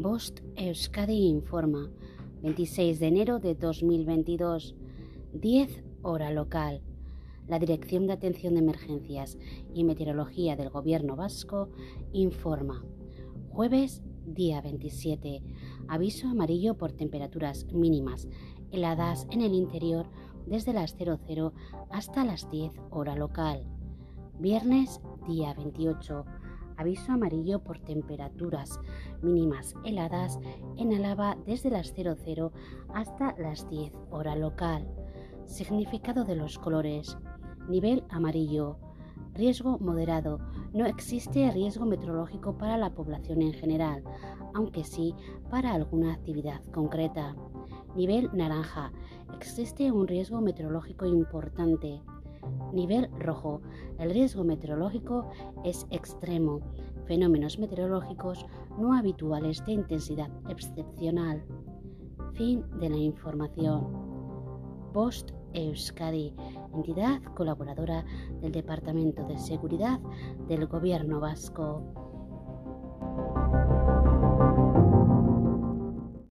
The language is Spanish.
Bost Euskadi informa, 26 de enero de 2022, 10 hora local. La Dirección de Atención de Emergencias y Meteorología del Gobierno Vasco informa. Jueves, día 27. Aviso amarillo por temperaturas mínimas heladas en el interior desde las 00 hasta las 10 hora local. Viernes, día 28 aviso amarillo por temperaturas mínimas heladas en Álava desde las 00 hasta las 10 hora local. Significado de los colores. Nivel amarillo. Riesgo moderado. No existe riesgo meteorológico para la población en general, aunque sí para alguna actividad concreta. Nivel naranja. Existe un riesgo meteorológico importante. Nivel rojo. El riesgo meteorológico es extremo. Fenómenos meteorológicos no habituales de intensidad excepcional. Fin de la información. Post Euskadi, entidad colaboradora del Departamento de Seguridad del Gobierno Vasco.